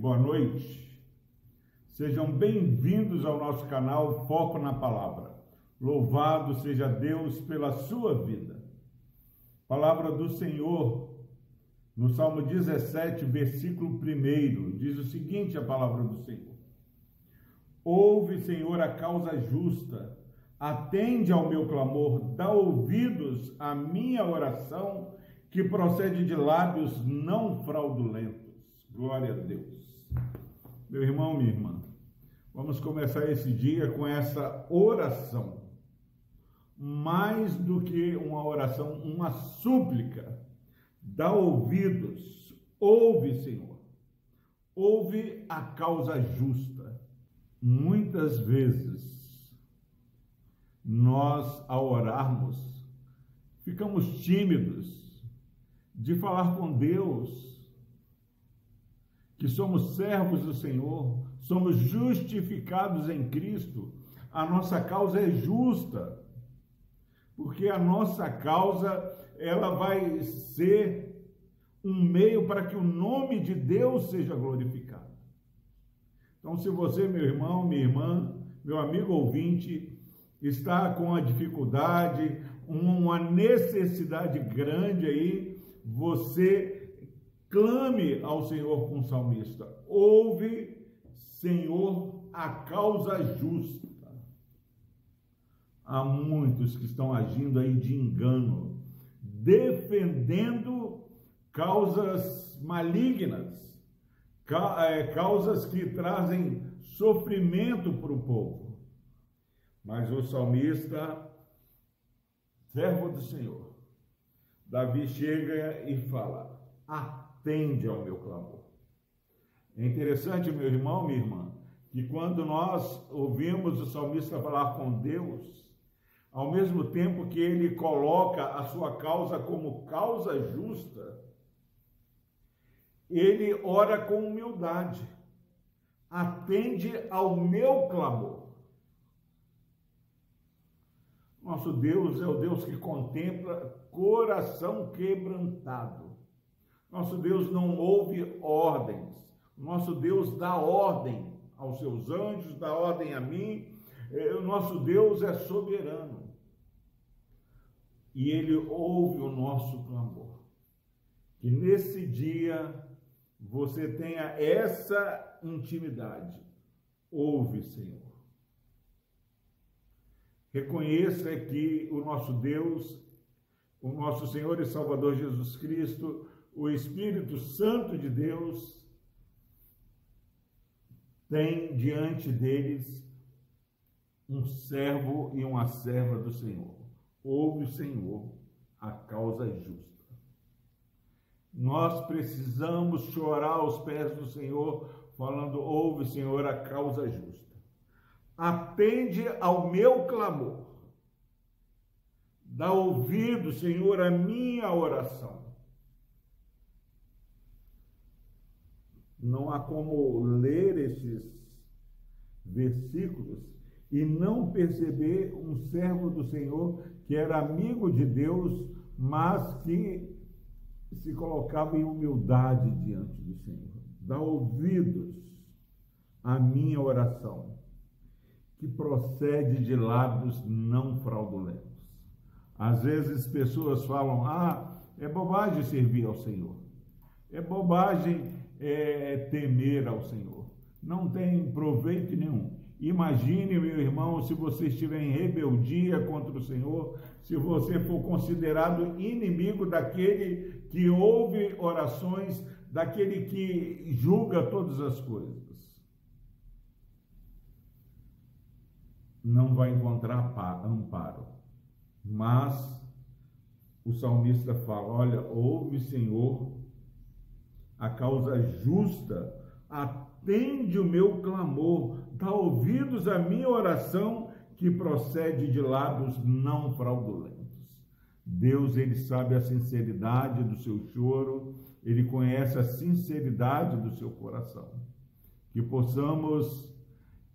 boa noite. Sejam bem-vindos ao nosso canal Foco na Palavra. Louvado seja Deus pela sua vida. Palavra do Senhor, no Salmo 17, versículo 1, diz o seguinte: a palavra do Senhor. Ouve, Senhor, a causa justa, atende ao meu clamor, dá ouvidos à minha oração, que procede de lábios não fraudulentos. Glória a Deus. Meu irmão, minha irmã, vamos começar esse dia com essa oração. Mais do que uma oração, uma súplica. Dá ouvidos, ouve, Senhor. Ouve a causa justa. Muitas vezes, nós, ao orarmos, ficamos tímidos de falar com Deus que somos servos do Senhor, somos justificados em Cristo, a nossa causa é justa, porque a nossa causa ela vai ser um meio para que o nome de Deus seja glorificado. Então, se você, meu irmão, minha irmã, meu amigo ouvinte, está com a dificuldade, uma necessidade grande aí, você Clame ao Senhor com o salmista. Ouve, Senhor, a causa justa. Há muitos que estão agindo aí de engano, defendendo causas malignas, é, causas que trazem sofrimento para o povo. Mas o salmista, servo do Senhor, Davi chega e fala: Ah, atende ao meu clamor. É interessante, meu irmão, minha irmã, que quando nós ouvimos o salmista falar com Deus, ao mesmo tempo que ele coloca a sua causa como causa justa, ele ora com humildade, atende ao meu clamor. Nosso Deus é o Deus que contempla coração quebrantado. Nosso Deus não ouve ordens. Nosso Deus dá ordem aos seus anjos, dá ordem a mim. É, o nosso Deus é soberano. E ele ouve o nosso clamor. Que nesse dia você tenha essa intimidade. Ouve, Senhor. Reconheça que o nosso Deus, o nosso Senhor e Salvador Jesus Cristo, o Espírito Santo de Deus tem diante deles um servo e uma serva do Senhor. Ouve o Senhor, a causa justa. Nós precisamos chorar aos pés do Senhor, falando: ouve, Senhor, a causa justa. Atende ao meu clamor. Dá ouvido, Senhor, à minha oração. Não há como ler esses versículos e não perceber um servo do Senhor que era amigo de Deus, mas que se colocava em humildade diante do Senhor. Dá ouvidos à minha oração, que procede de lábios não fraudulentos. Às vezes pessoas falam: ah, é bobagem servir ao Senhor, é bobagem é, temer ao Senhor. Não tem proveito nenhum. Imagine, meu irmão, se você estiver em rebeldia contra o Senhor, se você for considerado inimigo daquele que ouve orações, daquele que julga todas as coisas. Não vai encontrar amparo. Mas o salmista fala: Olha, ouve, Senhor, a causa justa, atende o meu clamor, dá ouvidos à minha oração que procede de lábios não fraudulentos. Deus, ele sabe a sinceridade do seu choro, ele conhece a sinceridade do seu coração. Que possamos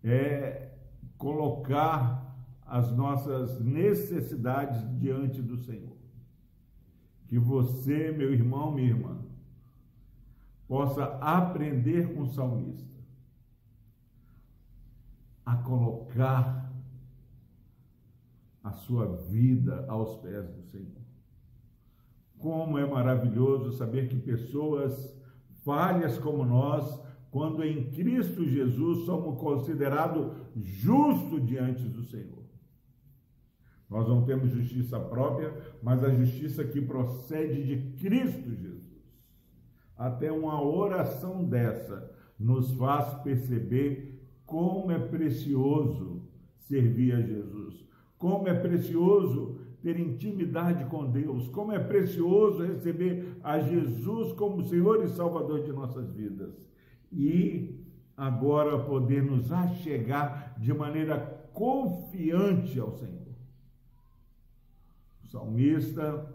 é, colocar as nossas necessidades diante do Senhor. Que você, meu irmão, minha irmã, possa aprender com o salmista a colocar a sua vida aos pés do Senhor. Como é maravilhoso saber que pessoas falhas como nós, quando em Cristo Jesus somos considerados justos diante do Senhor. Nós não temos justiça própria, mas a justiça que procede de Cristo Jesus. Até uma oração dessa nos faz perceber como é precioso servir a Jesus, como é precioso ter intimidade com Deus, como é precioso receber a Jesus como Senhor e Salvador de nossas vidas. E agora poder nos achegar de maneira confiante ao Senhor. Salmista,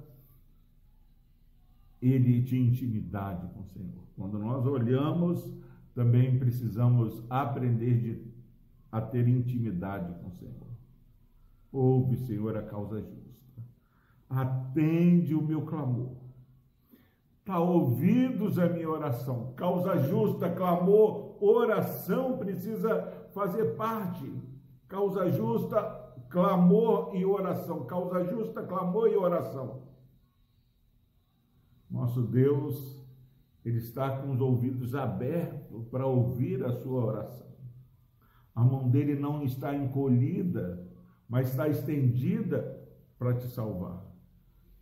ele tinha intimidade com o Senhor. Quando nós olhamos, também precisamos aprender de, a ter intimidade com o Senhor. Ouve, Senhor, a causa justa. Atende o meu clamor. Está ouvidos a minha oração. Causa justa, clamor, oração precisa fazer parte. Causa justa, clamor e oração, causa justa, clamor e oração. Nosso Deus, Ele está com os ouvidos abertos para ouvir a sua oração. A mão dele não está encolhida, mas está estendida para te salvar.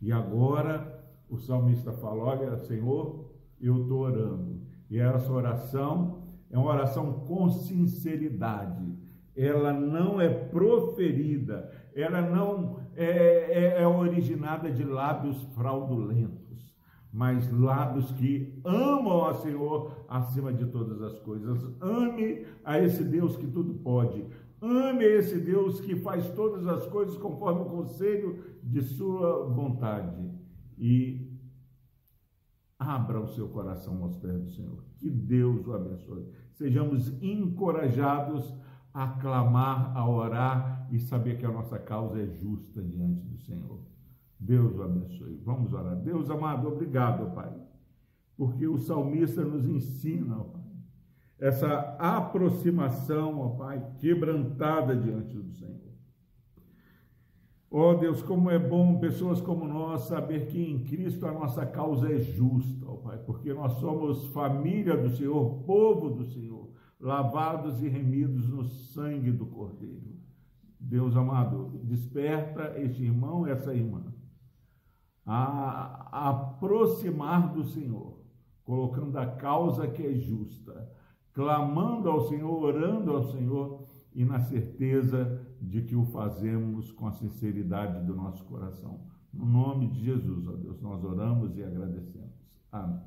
E agora o salmista fala: Olha, Senhor, eu estou orando. E essa oração é uma oração com sinceridade ela não é proferida, ela não é, é, é originada de lábios fraudulentos, mas lábios que amam a Senhor acima de todas as coisas. Ame a esse Deus que tudo pode. Ame esse Deus que faz todas as coisas conforme o conselho de sua vontade. E abra o seu coração aos pés do Senhor. Que Deus o abençoe. Sejamos encorajados a clamar, a orar e saber que a nossa causa é justa diante do Senhor. Deus o abençoe. Vamos orar. Deus amado, obrigado, Pai, porque o salmista nos ensina, ó Pai, essa aproximação, ó Pai, quebrantada diante do Senhor. Ó oh, Deus, como é bom pessoas como nós saber que em Cristo a nossa causa é justa, ó Pai, porque nós somos família do Senhor, povo do Senhor lavados e remidos no sangue do Cordeiro. Deus amado, desperta este irmão, essa irmã, a aproximar do Senhor, colocando a causa que é justa, clamando ao Senhor, orando ao Senhor e na certeza de que o fazemos com a sinceridade do nosso coração. No nome de Jesus, ó Deus, nós oramos e agradecemos. Amém.